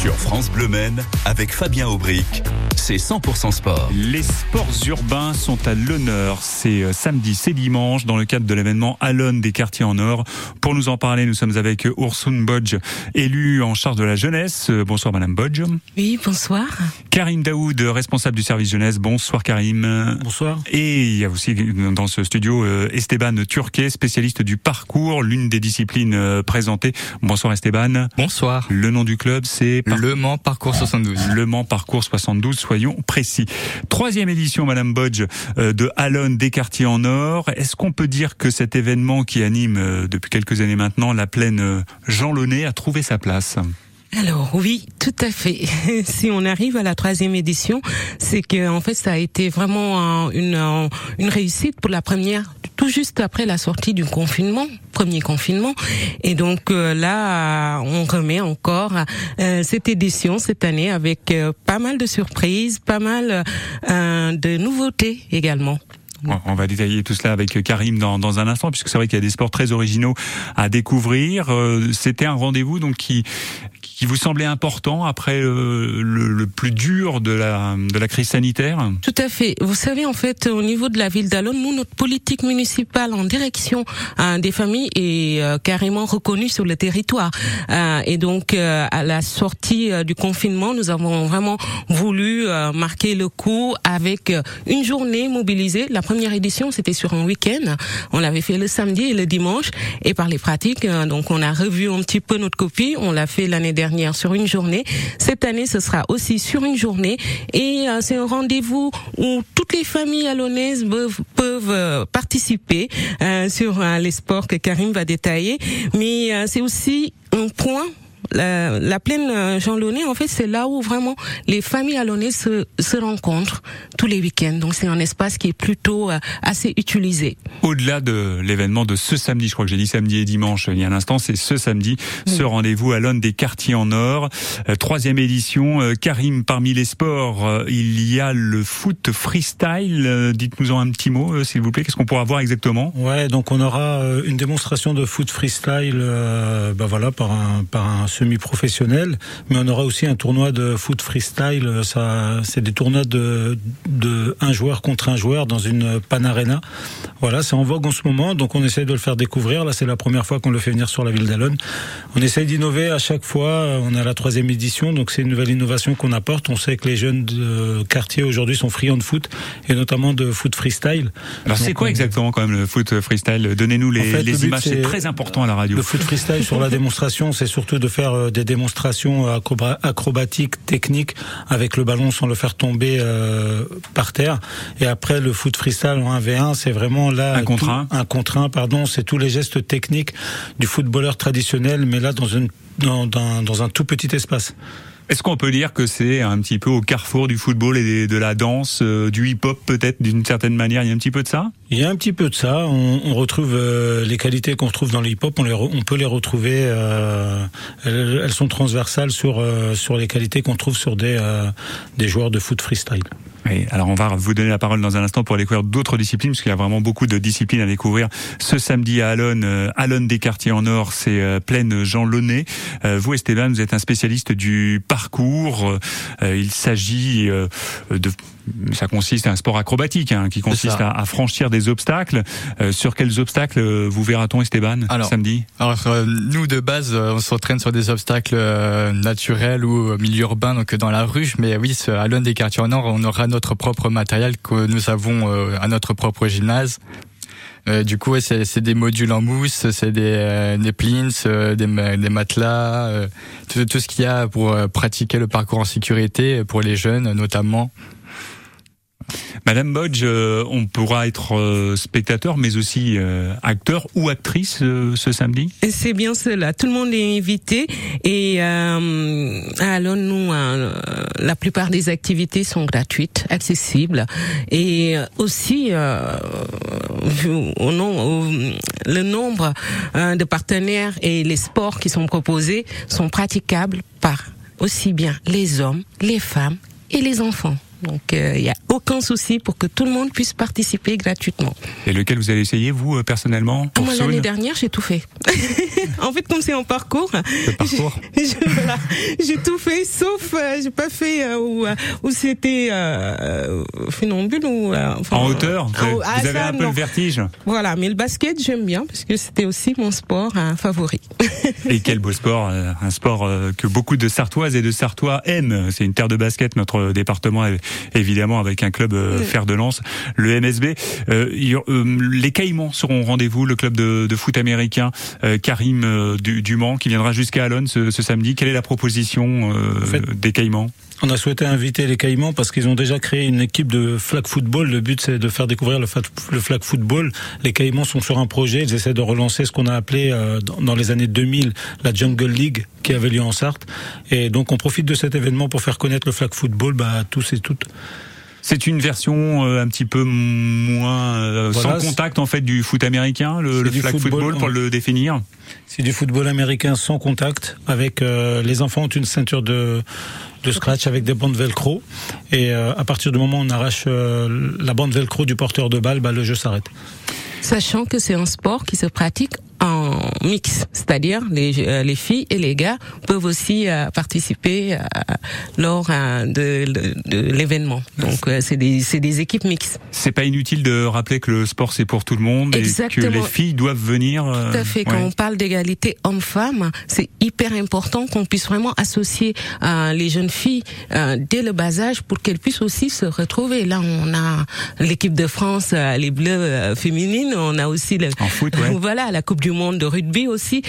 Sur France Bleu Men, avec Fabien Aubric, c'est 100% sport. Les sports urbains sont à l'honneur. C'est euh, samedi, c'est dimanche, dans le cadre de l'événement Alone des quartiers en or. Pour nous en parler, nous sommes avec Ursun Bodge, élue en charge de la jeunesse. Euh, bonsoir Madame Bodge. Oui, bonsoir. Karim Daoud, responsable du service jeunesse. Bonsoir Karim. Bonsoir. Et il y a aussi dans ce studio euh, Esteban Turquet, spécialiste du parcours, l'une des disciplines présentées. Bonsoir Esteban. Bonsoir. Le nom du club, c'est Le Mans Parcours 72. Le Mans Parcours 72, soyons précis. Troisième édition, Madame Bodge, euh, de Alone des quartiers en or. Est-ce qu'on peut dire que cet événement qui anime euh, depuis quelques années maintenant la plaine euh, Jean Launay a trouvé sa place? Alors oui, tout à fait. si on arrive à la troisième édition, c'est que en fait ça a été vraiment une une réussite pour la première, tout juste après la sortie du confinement, premier confinement. Et donc euh, là, on remet encore euh, cette édition cette année avec euh, pas mal de surprises, pas mal de nouveautés également. On va détailler tout cela avec Karim dans, dans un instant, puisque c'est vrai qu'il y a des sports très originaux à découvrir. C'était un rendez-vous donc qui qui vous semblait important après euh, le, plus dur de la, de la crise sanitaire Tout à fait. Vous savez, en fait, au niveau de la ville d'Alon, nous, notre politique municipale en direction hein, des familles est euh, carrément reconnue sur le territoire. Euh, et donc, à la sortie du confinement, nous avons vraiment voulu marquer le coup avec une journée mobilisée. La première édition, c'était sur un week-end. On l'avait fait le samedi et le dimanche. Et par les pratiques, donc on a revu un petit peu notre copie. On l'a fait l'année dernière sur une journée. Cette année, ce sera aussi sur une journée et euh, c'est un rendez-vous où toutes les familles alonaises peuvent, peuvent euh, participer euh, sur les sports que Karim va détailler. Mais c'est aussi un point la, la, plaine euh, Jean Launay, en fait, c'est là où vraiment les familles alonnaises se, se rencontrent tous les week-ends. Donc c'est un espace qui est plutôt euh, assez utilisé. Au-delà de l'événement de ce samedi, je crois que j'ai dit samedi et dimanche il y a un instant, c'est ce samedi, ce rendez-vous à l'Aune des quartiers en or. Euh, troisième édition. Karim, parmi les sports, il y a le foot freestyle. Dites-nous en un petit mot, s'il vous plaît. Qu'est-ce qu'on pourra voir exactement? Ouais, donc on aura une démonstration de foot freestyle, bah voilà, par un par un semi-professionnel, mais on aura aussi un tournoi de foot freestyle. Ça, c'est des tournois de, de un joueur contre un joueur dans une pan arena. Voilà, c'est en vogue en ce moment, donc on essaye de le faire découvrir. Là, c'est la première fois qu'on le fait venir sur la ville d'Alonne. On essaye d'innover à chaque fois. On est à la troisième édition, donc c'est une nouvelle innovation qu'on apporte. On sait que les jeunes de quartier aujourd'hui sont friands de foot et notamment de foot freestyle. Alors c'est quoi exactement quand même le foot freestyle? Donnez-nous les, les images, c'est très important à la radio. Le foot freestyle sur la démonstration, c'est surtout de faire euh, des démonstrations acrobatiques, techniques avec le ballon sans le faire tomber euh, par terre. Et après le foot freestyle en 1v1, c'est vraiment là un contre un. Un contre un, pardon, c'est tous les gestes techniques du footballeur traditionnel, mais là dans une dans, dans, dans un tout petit espace. Est-ce qu'on peut dire que c'est un petit peu au carrefour du football et de la danse, euh, du hip-hop peut-être d'une certaine manière? Il y a un petit peu de ça? Il y a un petit peu de ça. On, retrouve euh, les qualités qu'on retrouve dans le hip-hop, on, peut les retrouver. Euh, elles, elles, sont transversales sur sur les qualités qu'on trouve sur des des joueurs de foot freestyle. Oui, alors on va vous donner la parole dans un instant pour découvrir d'autres disciplines, parce qu'il y a vraiment beaucoup de disciplines à découvrir. Ce samedi à Alonne, euh, Alonne des quartiers en or, c'est euh, pleine Jean Launay. Euh, vous, Esteban, vous êtes un spécialiste du parcours. il s'agit de ça consiste à un sport acrobatique hein, qui consiste à, à, franchir des obstacles. Euh, sur quels obstacles vous verra-t-on Esteban alors, samedi? Alors nous de base on s'entraîne sur des obstacles naturels ou milieu urbain donc dans la ruche mais oui à des quartiers en or on aura notre propre matériel que nous avons euh, à notre propre gymnase. Euh, du coup, c'est des modules en mousse, c'est des, euh, des plints, des, des, matelas, tout, tout, ce qu'il y a pour pratiquer le parcours en sécurité pour les jeunes notamment. Madame Bodge, euh, on pourra être euh, spectateur, mais aussi euh, acteur ou actrice ce samedi? C'est bien cela. Tout le monde est invité. Et alors nous, la plupart des activités sont gratuites, accessibles. Et aussi, au le nombre de partenaires et les sports qui sont proposés sont praticables par aussi bien les hommes, les femmes et les enfants. Donc il n'y a aucun souci pour que tout le monde puisse participer gratuitement. Et lequel vous allez essayer vous personnellement pour Moi l'année dernière j'ai tout fait. en fait comme c'est en parcours, j'ai tout fait sauf j'ai pas fait où, où c'était euh, funambule ou en hauteur. Vous, avez un peu le vertige. Voilà, mais le basket j'aime bien parce que c'était aussi mon sport favori. et quel beau sport, un sport que beaucoup de Sartoises et de Sartois aiment. C'est une terre de basket notre département évidemment avec un club fer de lance, le MSB. les Caïmans seront au rendez-vous, le club de, de foot américain Karim du, du, Mans qui viendra jusqu'à Alonne ce, ce, samedi. Quelle est la proposition des Caïmans? On a souhaité inviter les Caïmans parce qu'ils ont déjà créé une équipe de flag football. Le but, c'est de faire découvrir le, flag football. Les Caïmans sont sur un projet. Ils essaient de relancer ce qu'on a appelé euh, dans les années 2000 la Jungle League qui avait lieu en Sarthe. Et donc, on profite de cet événement pour faire connaître le flag football bah, à tous et toutes. C'est une version euh, un petit peu moins euh, sans contact en fait du foot américain, le, flag football, pour le définir. C'est du football américain sans contact. Avec les enfants ont une ceinture de de scratch avec des bandes velcro. Et euh, à partir du moment où on arrache euh, la bande velcro du porteur de balle, bah, le jeu s'arrête. Sachant que c'est un sport qui se pratique en mix, c'est-à-dire les, euh, les filles et les gars peuvent aussi euh, participer euh, lors de, de, l'événement. Donc c'est des, des équipes mixtes. C'est pas inutile de rappeler que le sport c'est pour tout le monde Exactement. et que les filles doivent venir. Tout à fait. Quand on parle d'égalité homme-femme, c'est hyper important qu'on puisse vraiment associer les jeunes filles dès le bas âge pour qu'elles puissent aussi se retrouver. Là, on a l'équipe de France, les Bleus féminines, on a aussi le, en foot, voilà la Coupe du monde de rugby aussi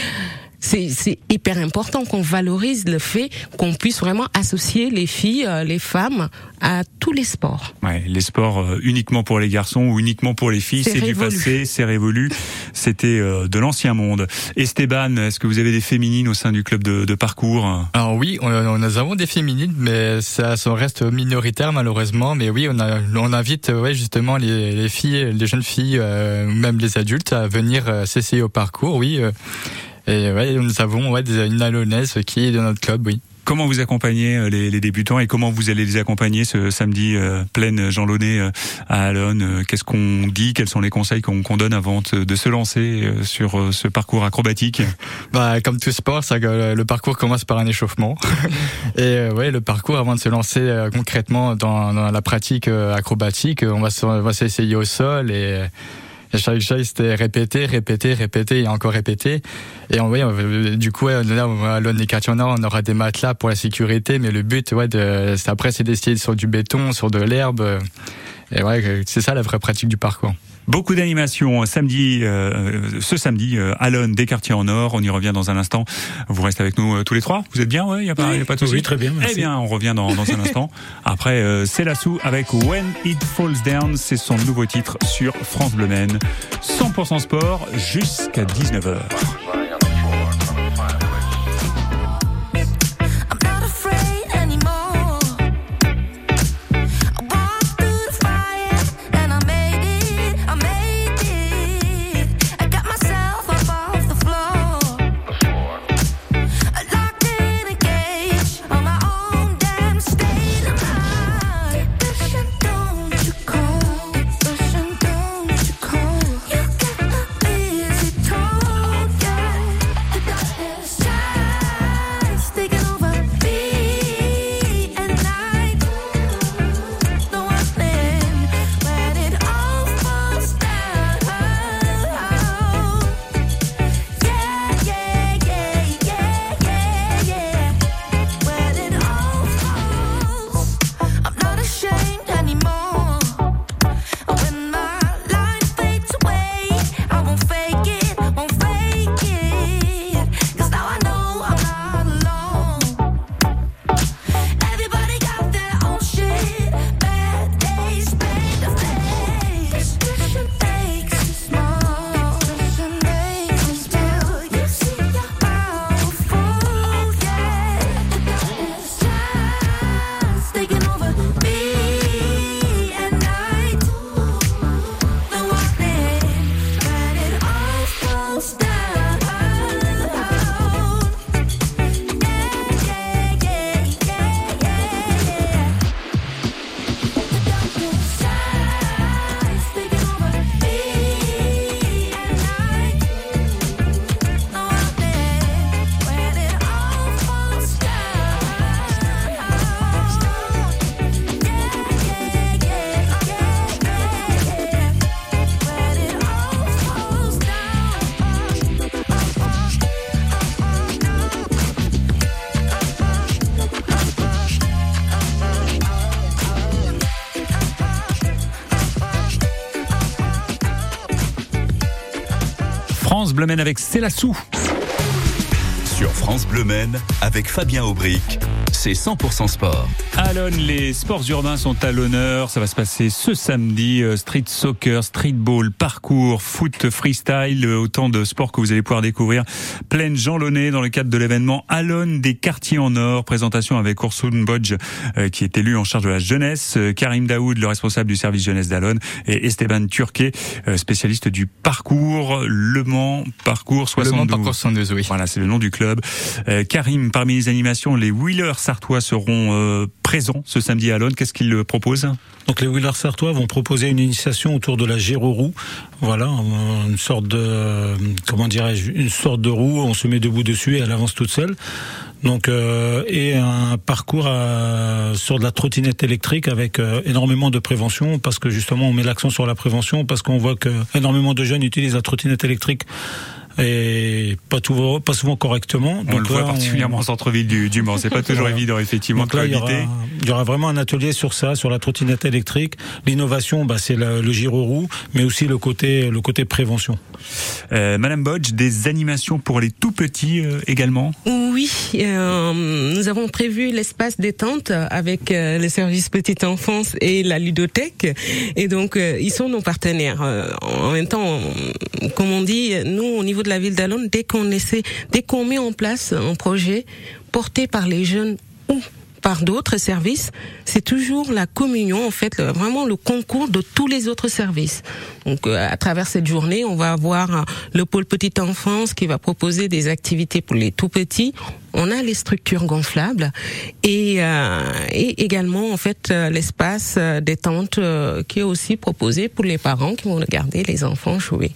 c'est hyper important qu'on valorise le fait qu'on puisse vraiment associer les filles, euh, les femmes à tous les sports. Ouais, les sports euh, uniquement pour les garçons ou uniquement pour les filles, c'est du passé, c'est révolu. C'était euh, de l'ancien monde. Esteban, est-ce que vous avez des féminines au sein du club de, de parcours? Alors oui, on, on, nous avons des féminines, mais ça, ça reste minoritaire malheureusement. Mais oui, on, a, on invite ouais, justement les, les filles, les jeunes filles, même les adultes à venir s'essayer au parcours. Oui. Et ouais, nous avons ouais, une Alonnaise qui est de notre club, oui. Comment vous accompagnez euh, les, les, débutants et comment vous allez les accompagner ce samedi euh, pleine Jean Launay euh, à Alonne euh, Qu'est-ce qu'on dit Quels sont les conseils qu'on donne avant de, se lancer sur ce parcours acrobatique? Bah, Comme tout sport, ça, le parcours commence par un échauffement. et ouais, le parcours avant de se lancer concrètement dans, dans, la pratique acrobatique, on va s'essayer au sol et et chaque chose, c'était répéter, répéter, répéter et encore répéter. Et en vrai, du coup, là, à l'One on aura des matelas pour la sécurité, mais le but, ouais, de, après, c'est d'essayer sur du béton, sur de l'herbe. Et ouais, c'est ça la vraie pratique du parcours. Beaucoup d'animations samedi, euh, ce samedi, euh, Alone des quartiers en or. On y revient dans un instant. Vous restez avec nous euh, tous les trois. Vous êtes bien, ouais. Il y a pas, y a pas de souci? Oui, très bien. Merci. Eh bien, on revient dans, dans un instant. Après, euh, c'est la sous avec When It Falls Down. C'est son nouveau titre sur France Bleu Maine. 100% sport jusqu'à 19h. Bleu avec Célassou. Sur France Bleu avec Fabien Aubric c'est 100% sport. Alon, les sports urbains sont à l'honneur. Ça va se passer ce samedi. Euh, street soccer, streetball, parcours, foot, freestyle, euh, autant de sports que vous allez pouvoir découvrir. Pleine Jean Launay dans le cadre de l'événement Alon des quartiers en or. Présentation avec Ursun Bodge, euh, qui est élu en charge de la jeunesse, Karim Daoud, le responsable du service jeunesse d'Alon, et Esteban Turquet, spécialiste du parcours Le Mans Parcours 72. Le Mans Parcours 72, oui. Voilà, c'est le nom du club. Karim, parmi les animations, les Wheelers sartois seront euh, présents ce samedi à Londres. Qu'est-ce qu'ils proposent? Donc les Wheelers sartois vont proposer une initiation autour de la gyroroue. Voilà, une sorte de comment dirais-je, une sorte de roue. On se met debout dessus et elle avance toute seule. Donc euh, et un parcours sur de la trottinette électrique avec euh, énormément de prévention parce que justement on met l'accent sur la prévention parce qu'on voit que énormément de jeunes utilisent la trottinette électrique et pas, tout, pas souvent correctement. On le voit particulièrement en centre-ville du, du Mans. C'est pas toujours évident, effectivement, Donc là, il y, aura, il y, aura, vraiment un atelier sur ça, sur la trottinette électrique. L'innovation, bah, c'est le, le giro-roue, mais aussi le côté, le côté prévention. Euh, Madame Bodge, des animations pour les tout petits euh, également? Oui, euh, nous avons prévu l'espace détente avec euh, le service petite enfance et la ludothèque. Et donc, euh, ils sont nos partenaires. en même temps, comme on dit, nous, au niveau de la ville d'Alon, dès dès qu'on met en place un projet porté par les jeunes ou par d'autres services, c'est toujours la communion, en fait, vraiment le concours de tous les autres services. Donc, euh, à travers cette journée, on va avoir euh, le pôle petite enfance qui va proposer des activités pour les tout petits. On a les structures gonflables et, euh, également, en fait, l'espace détente qui est aussi proposé pour les parents qui vont regarder les enfants jouer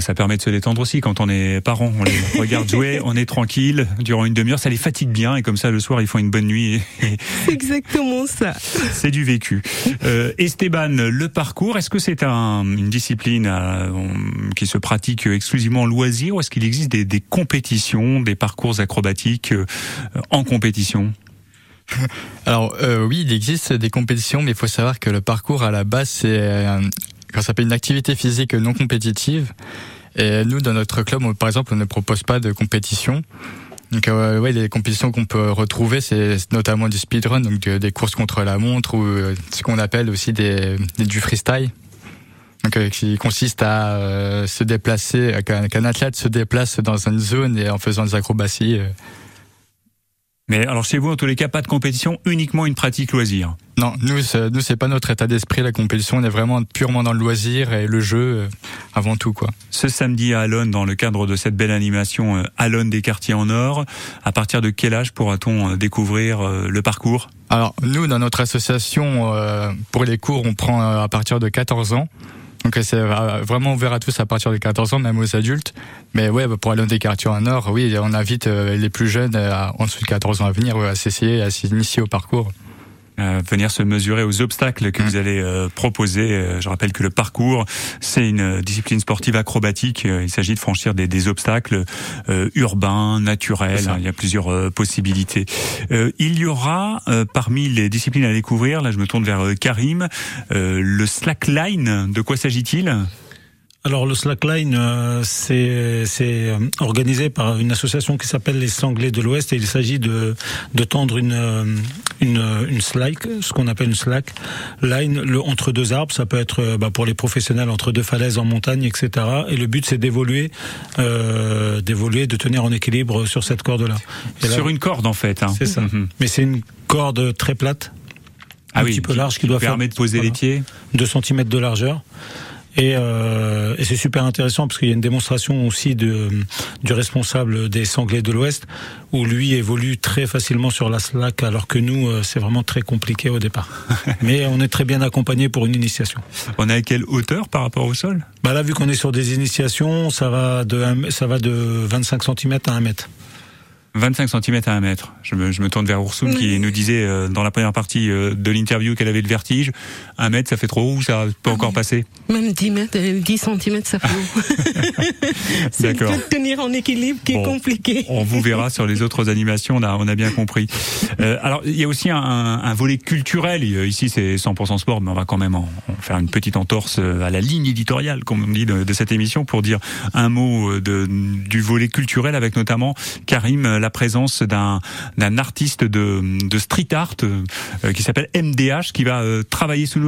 ça permet de se détendre aussi quand on est parent. On les regarde jouer, on est tranquille durant une demi-heure, ça les fatigue bien et comme ça le soir ils font une bonne nuit. C'est exactement ça. C'est du vécu. Euh, Esteban, le parcours, est-ce que c'est un, une discipline euh, qui se pratique exclusivement en loisir ou est-ce qu'il existe des, des, compétitions, des parcours acrobatiques euh, en compétition? Alors euh, oui, il existe des compétitions, mais il faut savoir que le parcours à la base c'est ça s'appelle une activité physique non compétitive. Et nous, dans notre club, par exemple, on ne propose pas de compétition. Donc, euh, ouais, les compétitions qu'on peut retrouver, c'est notamment du speedrun, donc des courses contre la montre ou euh, ce qu'on appelle aussi du freestyle. Donc, euh, qui consiste à euh, se déplacer, qu'un athlète se déplace dans une zone et en faisant des acrobaties. Mais alors chez vous, en tous les cas, pas de compétition, uniquement une pratique loisir. Non, nous, nous c'est pas notre état d'esprit la compétition. On est vraiment purement dans le loisir et le jeu euh, avant tout, quoi. Ce samedi à Alonne, dans le cadre de cette belle animation euh, Alonne des quartiers en or, à partir de quel âge pourra-t-on euh, découvrir le parcours? Alors nous, dans notre association, pour les cours, on prend à partir de 14 ans. Donc c'est vraiment ouvert à tous à partir de 14 ans, même aux adultes. Mais ouais, pour dans des quartiers en or, oui, on invite les plus jeunes en dessous de 14 ans à venir, à s'essayer, à s'initier au parcours. Euh, venir se mesurer aux obstacles que mm. vous allez euh, proposer. Euh, je rappelle que le parcours, c'est une discipline sportive acrobatique. Il s'agit de franchir des, des obstacles urbains, naturels. Il y a plusieurs possibilités. il y aura parmi les disciplines à découvrir, là je me tourne vers Karim, le slackline. De quoi s'agit-il? Alors le slackline, euh, c'est euh, organisé par une association qui s'appelle les Sanglés de l'Ouest et il s'agit de, de tendre une, euh, une, une slack, ce qu'on appelle une slack line le, entre deux arbres. Ça peut être bah, pour les professionnels entre deux falaises en montagne, etc. Et le but c'est d'évoluer, euh, d'évoluer, de tenir en équilibre sur cette corde-là. Sur une corde en fait. Hein. C'est ça. Mhm. Mais c'est une corde très plate, ah un petit peu large qui, doit permet de poser les pieds, 2 cm de largeur. Et, euh, et c'est super intéressant parce qu'il y a une démonstration aussi de, du responsable des Sanglés de l'Ouest où lui évolue très facilement sur la slack alors que nous euh, c'est vraiment très compliqué au départ. Mais on est très bien accompagné pour une initiation. On est à quelle hauteur par rapport au sol? Bah là vu qu'on est sur des initiations, ça va de ça va de 25 cm à 1 mètre. 25 cm à 1 mètre. Je me, je me tourne vers Ursun qui nous disait euh, dans la première partie euh, de l'interview qu'elle avait le vertige. 1 mètre, ça fait trop ou ça peut encore passer Même 10 mètres, 10 cm, ça fait C'est D'accord. de tenir en équilibre qui Bon. est compliqué. On vous verra sur les autres animations, on a, on a bien compris. Euh, alors, il y a aussi un, un volet culturel. Euh, Ici, c'est 100% sport, mais on va quand même en, en faire une petite entorse euh, à la ligne éditoriale, comme on dit, de, de cette émission, pour dire un mot euh, de, du volet culturel, avec notamment, Karim, euh, la présence d'un d'un artiste de, de street art euh, qui s'appelle MDH, qui va euh, travailler sous nos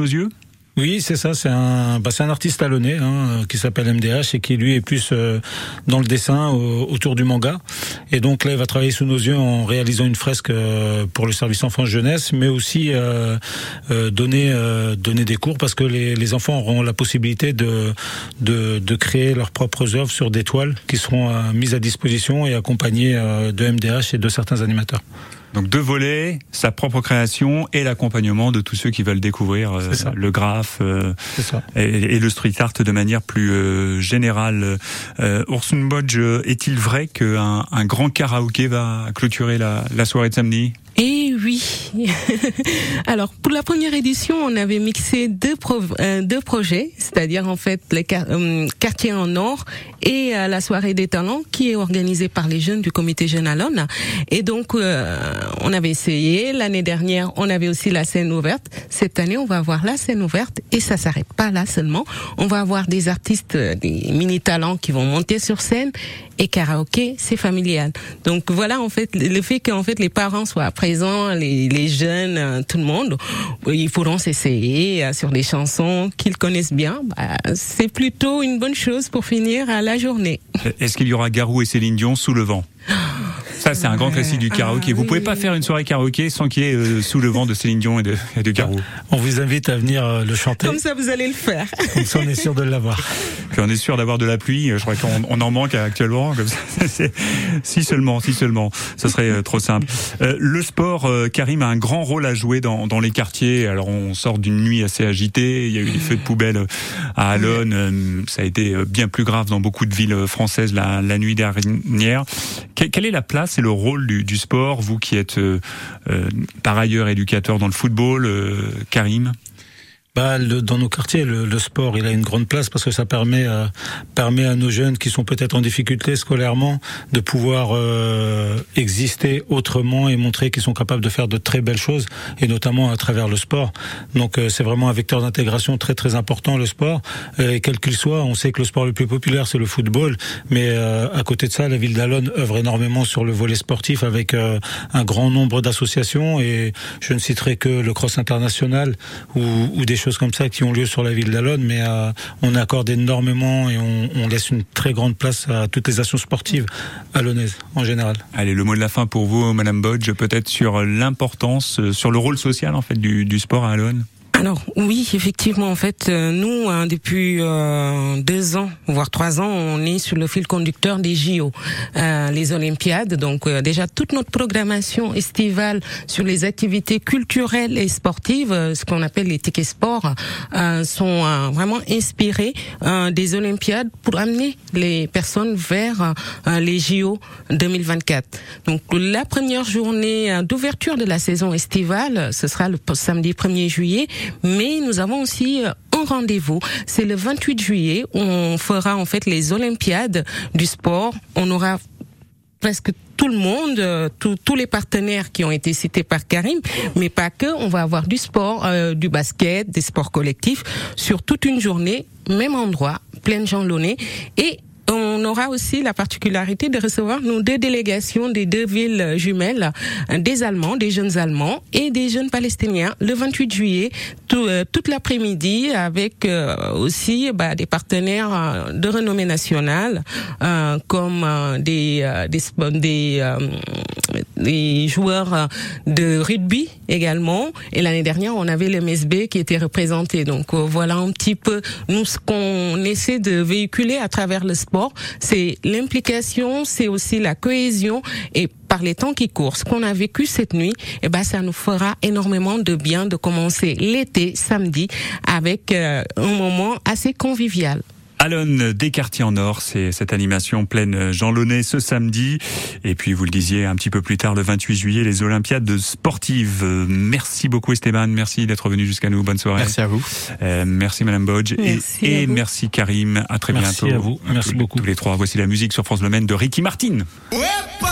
Oui, c'est ça. C'est un, bah, artiste talonné hein, qui s'appelle MDH et qui lui est plus euh, dans le dessin au- autour du manga. Et donc là, il va travailler sous nos yeux en réalisant une fresque euh, pour le service enfance jeunesse, mais aussi euh, euh, donner euh, des cours parce que les, enfants auront la possibilité de, de créer leurs propres œuvres sur des toiles qui seront euh, mises à disposition et accompagnées euh, de MDH et de certains animateurs. Donc deux volets, sa propre création et l'accompagnement de tous ceux qui veulent découvrir euh, le graphe, euh, et, et le street art de manière plus euh, générale. Orson Bodge, est-il vrai qu'un un grand karaoké va clôturer la, la soirée de samedi? Et oui. Alors pour la première édition, on avait mixé deux, pro- euh, deux projets, c'est-à-dire en fait les euh, quartiers en or et euh, la soirée des talents qui est organisée par les jeunes du comité Jeune Alone. Et donc euh, on avait essayé l'année dernière, on avait aussi la scène ouverte. Cette année, on va avoir la scène ouverte et ça s'arrête pas là seulement. On va avoir des artistes, des mini talents qui vont monter sur scène et karaoké, c'est familial. Donc voilà en fait le fait qu'en fait les parents soient les, les jeunes, euh, tout le monde, ils pourront s'essayer euh, sur des chansons qu'ils connaissent bien. Bah, c'est plutôt une bonne chose pour finir à la journée. Est-ce qu'il y aura Garou et Céline Dion sous le vent? ça, c'est un grand classique du karaoké. Ah, Vous oui, pouvez pas faire une soirée karaoké sans qu'il y ait euh, sous le vent de Céline Dion et de, et de Garou. On vous invite à venir euh, le chanter. Comme ça, vous allez le faire. Comme ça, on est sûr de l'avoir. Puis on est sûr d'avoir de la pluie. Je crois qu'on on en manque actuellement. Comme ça, c'est- si seulement, si seulement, ce serait euh, trop simple. Euh, le sport, euh, Karim a un grand rôle à jouer dans, dans les quartiers. Alors on sort d'une nuit assez agitée. Il y a eu des feux de poubelle euh, à Alonne. Euh, Ça a été euh, bien plus grave dans beaucoup de villes françaises la, la nuit dernière. Que- Quelle est la place et le rôle du, du sport, vous qui êtes euh, euh, par ailleurs éducateur dans le football, euh, Karim? Bah, le- dans nos quartiers, le, le sport, il a une grande place parce que ça permet, euh, permet à nos jeunes qui sont peut-être en difficulté scolairement de pouvoir euh, exister autrement et montrer qu'ils sont capables de faire de très belles choses, et notamment à travers le sport. Donc, euh, c'est vraiment un vecteur d'intégration très très important le sport. Euh, et quel qu'il soit, on sait que le sport le plus populaire c'est le football, mais euh, à côté de ça, la ville d'Alonne œuvre énormément sur le volet sportif avec euh, un grand nombre d'associations et je ne citerai que le cross international ou des choses comme ça qui ont lieu sur la ville d'Alonne, mais euh, on accorde énormément et on, laisse une très grande place à toutes les actions sportives alonnaises en général. Allez, le mot de la fin pour vous, Madame Bodge, peut-être sur l'importance, euh, sur le rôle social en fait du, du sport à Alonne? Alors oui, effectivement, en fait, euh, nous, hein, depuis euh, deux ans, voire trois ans, on est sur le fil conducteur des JO, euh, les Olympiades. Donc euh, déjà, toute notre programmation estivale sur les activités culturelles et sportives, euh, ce qu'on appelle les tickets sport, euh, sont vraiment inspirés des Olympiades pour amener les personnes vers les JO 2024. Donc la première journée d'ouverture de la saison estivale, ce sera le samedi 1er juillet, mais nous avons aussi euh, un rendez-vous. C'est le 28 juillet on fera en fait les Olympiades du sport. On aura presque tout le monde, euh, tous- les partenaires qui ont été cités par Karim, mais pas que. On va avoir du sport, euh, du basket, des sports collectifs sur toute une journée, même endroit, plein de gens. Et on aura aussi la particularité de recevoir nos deux délégations des deux villes jumelles, euh, des Allemands, des jeunes Allemands et des jeunes Palestiniens, le 28 juillet, tout, euh, toute l'après-midi, avec euh, aussi bah, des partenaires euh, de renommée nationale, euh, comme des, des, des, joueurs de rugby également. Et l'année dernière, on avait le MSB qui était représenté. Donc voilà un petit peu nous ce qu'on essaie de véhiculer à travers le sport, c'est l'implication, c'est aussi la cohésion et par les temps qui courent, ce qu'on a vécu cette nuit, eh ben ça nous fera énormément de bien de commencer l'été samedi avec euh, un moment assez convivial. Alone des quartiers en or, c'est cette animation pleine Jean Launay ce samedi. Et puis vous le disiez un petit peu plus tard, le 28 juillet, les Olympiades sportives. Merci beaucoup Esteban, merci d'être venu jusqu'à nous. Bonne soirée. Merci à vous. Euh, merci Madame Bodge Merci et, merci Karim. À très Merci bientôt. à vous. Merci Tous- beaucoup. Tous les trois. Voici la musique sur France Le Maine de Ricky Martin. ¡Uepa!